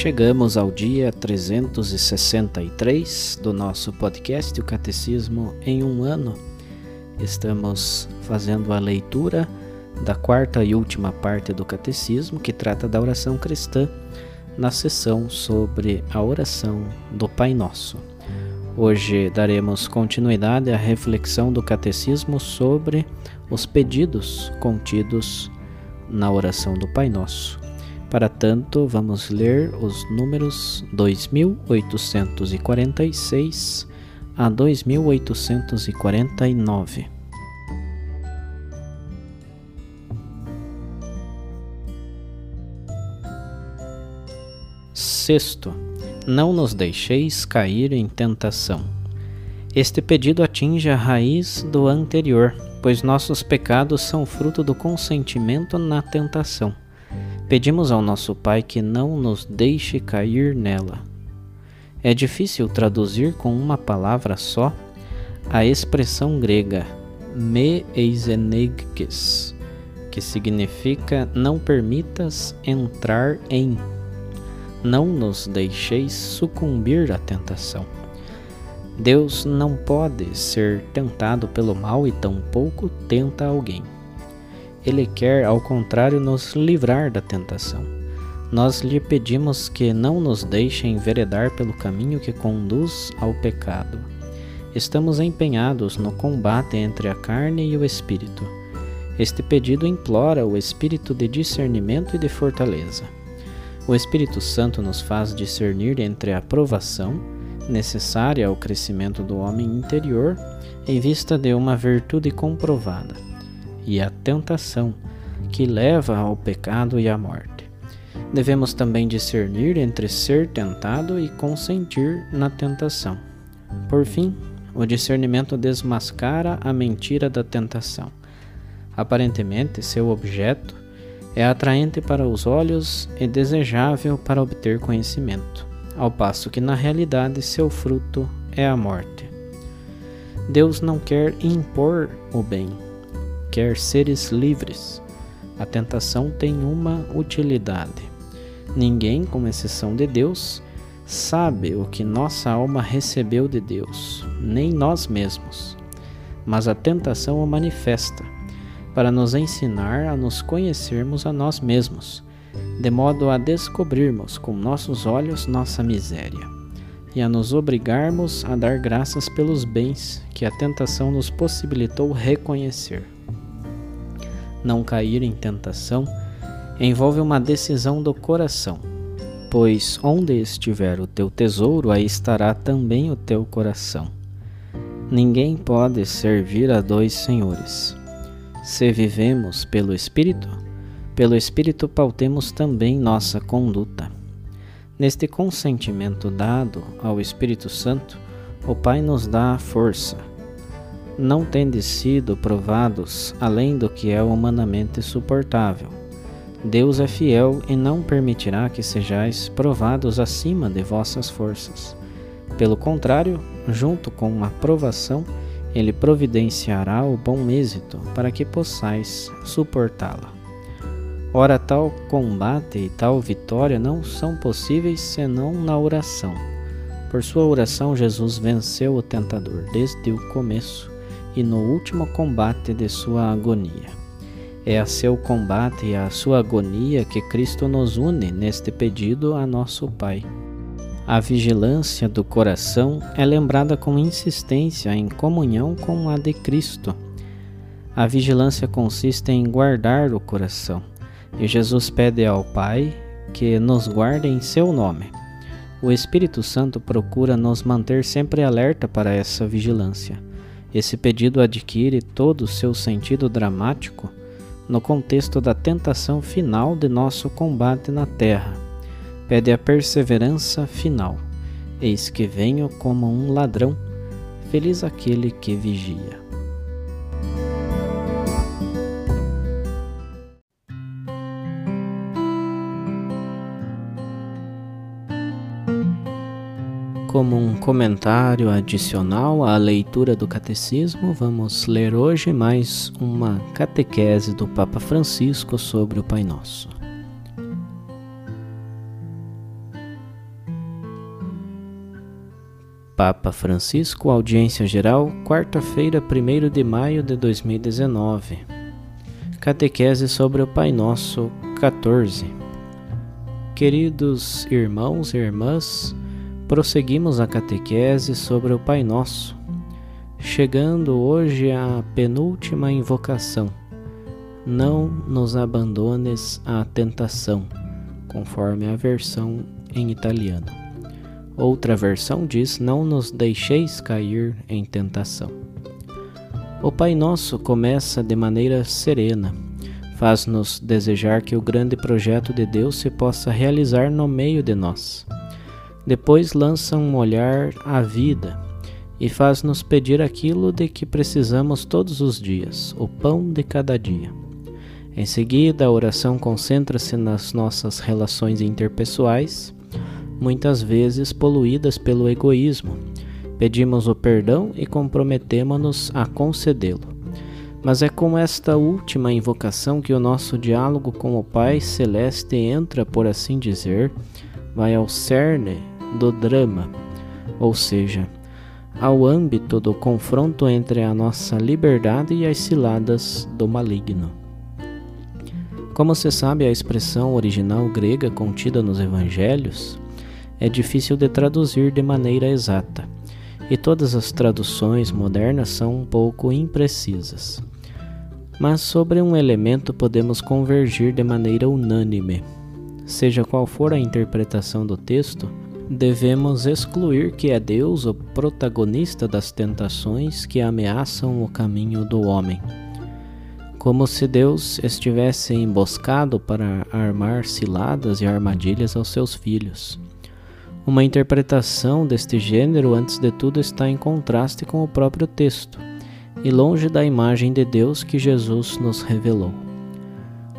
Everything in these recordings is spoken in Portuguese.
Chegamos ao dia 363 do nosso podcast O Catecismo em um Ano. Estamos fazendo a leitura da quarta e última parte do Catecismo, que trata da oração cristã, na sessão sobre a oração do Pai Nosso. Hoje daremos continuidade à reflexão do Catecismo sobre os pedidos contidos na oração do Pai Nosso. Para tanto, vamos ler os números 2846 a 2849. Sexto, não nos deixeis cair em tentação. Este pedido atinge a raiz do anterior, pois nossos pecados são fruto do consentimento na tentação. Pedimos ao nosso Pai que não nos deixe cair nela. É difícil traduzir com uma palavra só a expressão grega me eisenegkes, que significa não permitas entrar em não nos deixeis sucumbir à tentação. Deus não pode ser tentado pelo mal e tampouco tenta alguém. Ele quer, ao contrário, nos livrar da tentação. Nós lhe pedimos que não nos deixe enveredar pelo caminho que conduz ao pecado. Estamos empenhados no combate entre a carne e o espírito. Este pedido implora o espírito de discernimento e de fortaleza. O Espírito Santo nos faz discernir entre a provação, necessária ao crescimento do homem interior, em vista de uma virtude comprovada, e a tentação, que leva ao pecado e à morte. Devemos também discernir entre ser tentado e consentir na tentação. Por fim, o discernimento desmascara a mentira da tentação. Aparentemente, seu objeto é atraente para os olhos e desejável para obter conhecimento, ao passo que na realidade seu fruto é a morte. Deus não quer impor o bem, quer seres livres. A tentação tem uma utilidade. Ninguém, com exceção de Deus, sabe o que nossa alma recebeu de Deus, nem nós mesmos. Mas a tentação o manifesta para nos ensinar a nos conhecermos a nós mesmos, de modo a descobrirmos com nossos olhos nossa miséria e a nos obrigarmos a dar graças pelos bens que a tentação nos possibilitou reconhecer. Não cair em tentação envolve uma decisão do coração, pois onde estiver o teu tesouro, aí estará também o teu coração. Ninguém pode servir a dois senhores se vivemos pelo Espírito, pelo Espírito pautemos também nossa conduta. Neste consentimento dado ao Espírito Santo, o Pai nos dá a força. Não tendes sido provados além do que é humanamente suportável. Deus é fiel e não permitirá que sejais provados acima de vossas forças. Pelo contrário, junto com a provação, ele providenciará o bom êxito para que possais suportá-la. Ora, tal combate e tal vitória não são possíveis senão na oração. Por sua oração, Jesus venceu o tentador desde o começo e no último combate de sua agonia. É a seu combate e a sua agonia que Cristo nos une neste pedido a nosso Pai. A vigilância do coração é lembrada com insistência em comunhão com a de Cristo. A vigilância consiste em guardar o coração, e Jesus pede ao Pai que nos guarde em seu nome. O Espírito Santo procura nos manter sempre alerta para essa vigilância. Esse pedido adquire todo o seu sentido dramático no contexto da tentação final de nosso combate na terra. Pede a perseverança final. Eis que venho como um ladrão, feliz aquele que vigia. Como um comentário adicional à leitura do Catecismo, vamos ler hoje mais uma catequese do Papa Francisco sobre o Pai Nosso. Papa Francisco, audiência geral, quarta-feira, 1 de maio de 2019. Catequese sobre o Pai Nosso 14. Queridos irmãos e irmãs, prosseguimos a catequese sobre o Pai Nosso, chegando hoje à penúltima invocação. Não nos abandones à tentação, conforme a versão em italiano. Outra versão diz: Não nos deixeis cair em tentação. O Pai Nosso começa de maneira serena, faz-nos desejar que o grande projeto de Deus se possa realizar no meio de nós depois lança um olhar à vida e faz-nos pedir aquilo de que precisamos todos os dias, o pão de cada dia. Em seguida, a oração concentra-se nas nossas relações interpessoais, muitas vezes poluídas pelo egoísmo. Pedimos o perdão e comprometemo-nos a concedê-lo. Mas é com esta última invocação que o nosso diálogo com o Pai Celeste entra, por assim dizer, vai ao cerne do drama, ou seja, ao âmbito do confronto entre a nossa liberdade e as ciladas do maligno. Como se sabe, a expressão original grega contida nos evangelhos é difícil de traduzir de maneira exata, e todas as traduções modernas são um pouco imprecisas. Mas sobre um elemento podemos convergir de maneira unânime. Seja qual for a interpretação do texto, devemos excluir que é Deus o protagonista das tentações que ameaçam o caminho do homem. Como se Deus estivesse emboscado para armar ciladas e armadilhas aos seus filhos. Uma interpretação deste gênero, antes de tudo, está em contraste com o próprio texto e longe da imagem de Deus que Jesus nos revelou.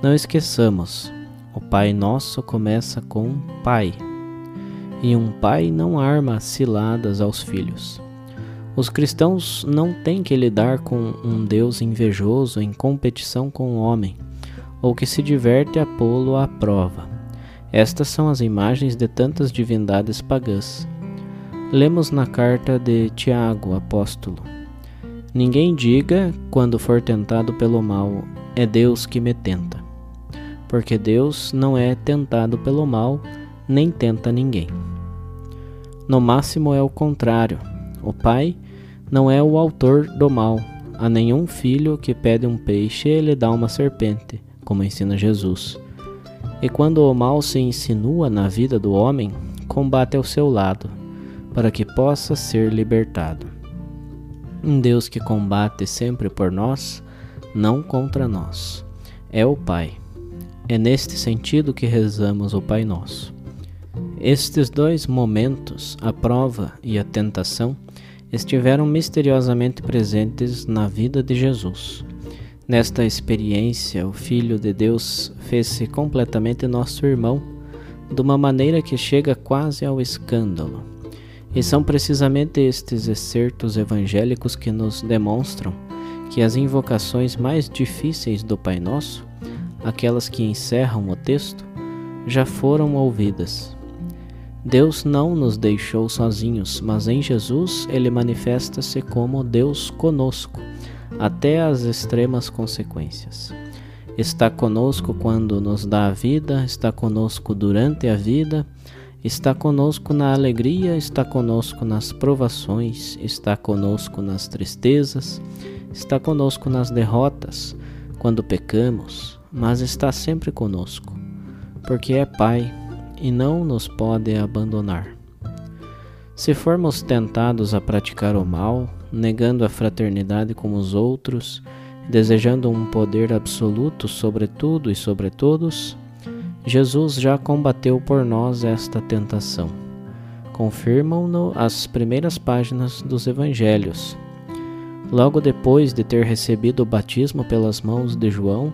Não esqueçamos, o Pai Nosso começa com Pai e um pai não arma ciladas aos filhos. Os cristãos não têm que lidar com um Deus invejoso em competição com o homem, ou que se diverte a pô-lo à prova. Estas são as imagens de tantas divindades pagãs. Lemos na carta de Tiago, apóstolo: Ninguém diga, quando for tentado pelo mal, é Deus que me tenta. Porque Deus não é tentado pelo mal, nem tenta ninguém. No máximo é o contrário. O pai não é o autor do mal. A nenhum filho que pede um peixe ele dá uma serpente, como ensina Jesus. E quando o mal se insinua na vida do homem, combate ao seu lado, para que possa ser libertado. Um Deus que combate sempre por nós, não contra nós. É o Pai. É neste sentido que rezamos o Pai Nosso. Estes dois momentos, a prova e a tentação, estiveram misteriosamente presentes na vida de Jesus. Nesta experiência, o Filho de Deus fez-se completamente nosso irmão, de uma maneira que chega quase ao escândalo. E são precisamente estes excertos evangélicos que nos demonstram que as invocações mais difíceis do Pai Nosso, aquelas que encerram o texto, já foram ouvidas. Deus não nos deixou sozinhos, mas em Jesus ele manifesta-se como Deus conosco, até as extremas consequências. está conosco quando nos dá a vida, está conosco durante a vida, está conosco na alegria, está conosco nas provações, está conosco nas tristezas, está conosco nas derrotas, quando pecamos, mas está sempre conosco, porque é Pai e não nos pode abandonar. Se formos tentados a praticar o mal, negando a fraternidade com os outros, desejando um poder absoluto sobre tudo e sobre todos, Jesus já combateu por nós esta tentação. Confirmam-no as primeiras páginas dos Evangelhos. Logo depois de ter recebido o batismo pelas mãos de João,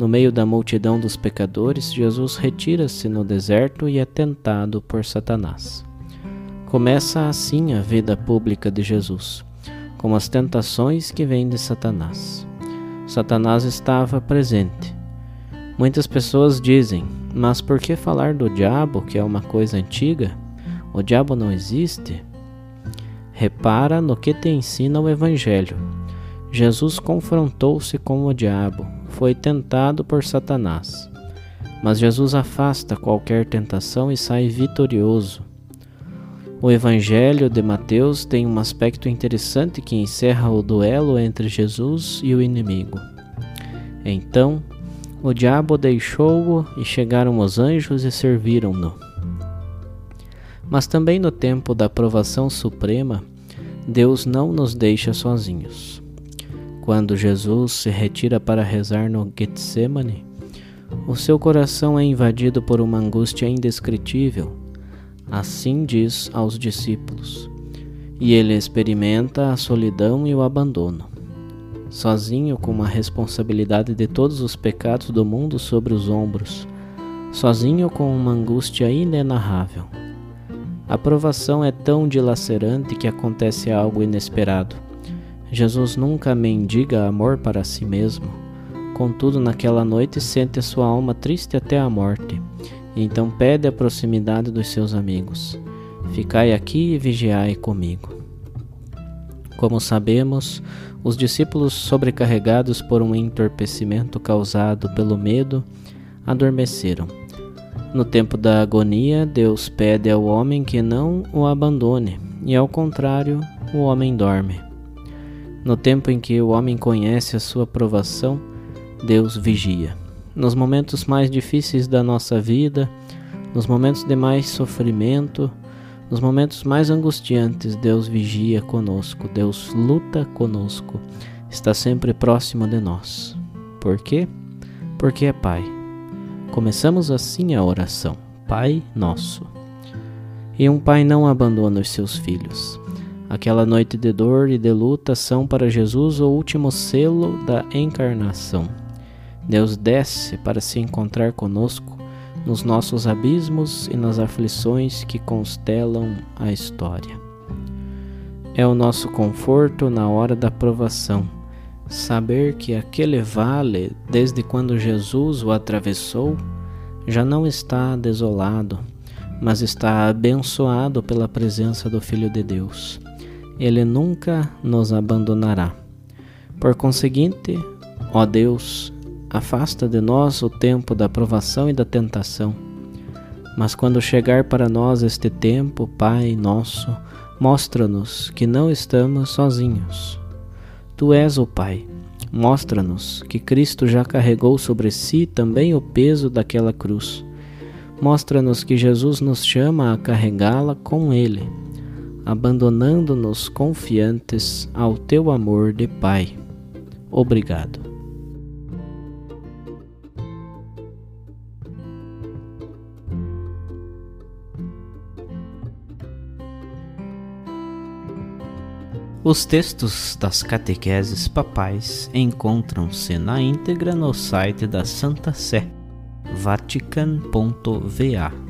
no meio da multidão dos pecadores, Jesus retira-se no deserto e é tentado por Satanás. Começa assim a vida pública de Jesus como as tentações que vêm de Satanás. Satanás estava presente. Muitas pessoas dizem: Mas por que falar do diabo, que é uma coisa antiga? O diabo não existe? Repara no que te ensina o Evangelho. Jesus confrontou-se com o diabo, foi tentado por Satanás. Mas Jesus afasta qualquer tentação e sai vitorioso. O Evangelho de Mateus tem um aspecto interessante que encerra o duelo entre Jesus e o inimigo. Então, o diabo deixou-o e chegaram os anjos e serviram-no. Mas também no tempo da provação suprema, Deus não nos deixa sozinhos. Quando Jesus se retira para rezar no Getsemane, o seu coração é invadido por uma angústia indescritível Assim diz aos discípulos. E ele experimenta a solidão e o abandono. Sozinho, com a responsabilidade de todos os pecados do mundo sobre os ombros, sozinho com uma angústia inenarrável. A provação é tão dilacerante que acontece algo inesperado. Jesus nunca mendiga amor para si mesmo. Contudo, naquela noite sente sua alma triste até a morte e então pede a proximidade dos seus amigos. Ficai aqui e vigiai comigo. Como sabemos, os discípulos, sobrecarregados por um entorpecimento causado pelo medo, adormeceram. No tempo da agonia, Deus pede ao homem que não o abandone, e ao contrário, o homem dorme. No tempo em que o homem conhece a sua provação, Deus vigia nos momentos mais difíceis da nossa vida, nos momentos de mais sofrimento, nos momentos mais angustiantes, Deus vigia conosco, Deus luta conosco, está sempre próximo de nós. Por quê? Porque é Pai. Começamos assim a oração: Pai Nosso. E um pai não abandona os seus filhos. Aquela noite de dor e de luta são para Jesus o último selo da encarnação. Deus desce para se encontrar conosco nos nossos abismos e nas aflições que constelam a história. É o nosso conforto na hora da provação, saber que aquele vale, desde quando Jesus o atravessou, já não está desolado, mas está abençoado pela presença do Filho de Deus. Ele nunca nos abandonará. Por conseguinte, ó Deus, Afasta de nós o tempo da provação e da tentação. Mas quando chegar para nós este tempo, Pai nosso, mostra-nos que não estamos sozinhos. Tu és o Pai. Mostra-nos que Cristo já carregou sobre si também o peso daquela cruz. Mostra-nos que Jesus nos chama a carregá-la com Ele, abandonando-nos confiantes ao teu amor de Pai. Obrigado. Os textos das catequeses papais encontram-se na íntegra no site da Santa Sé, vatican.va.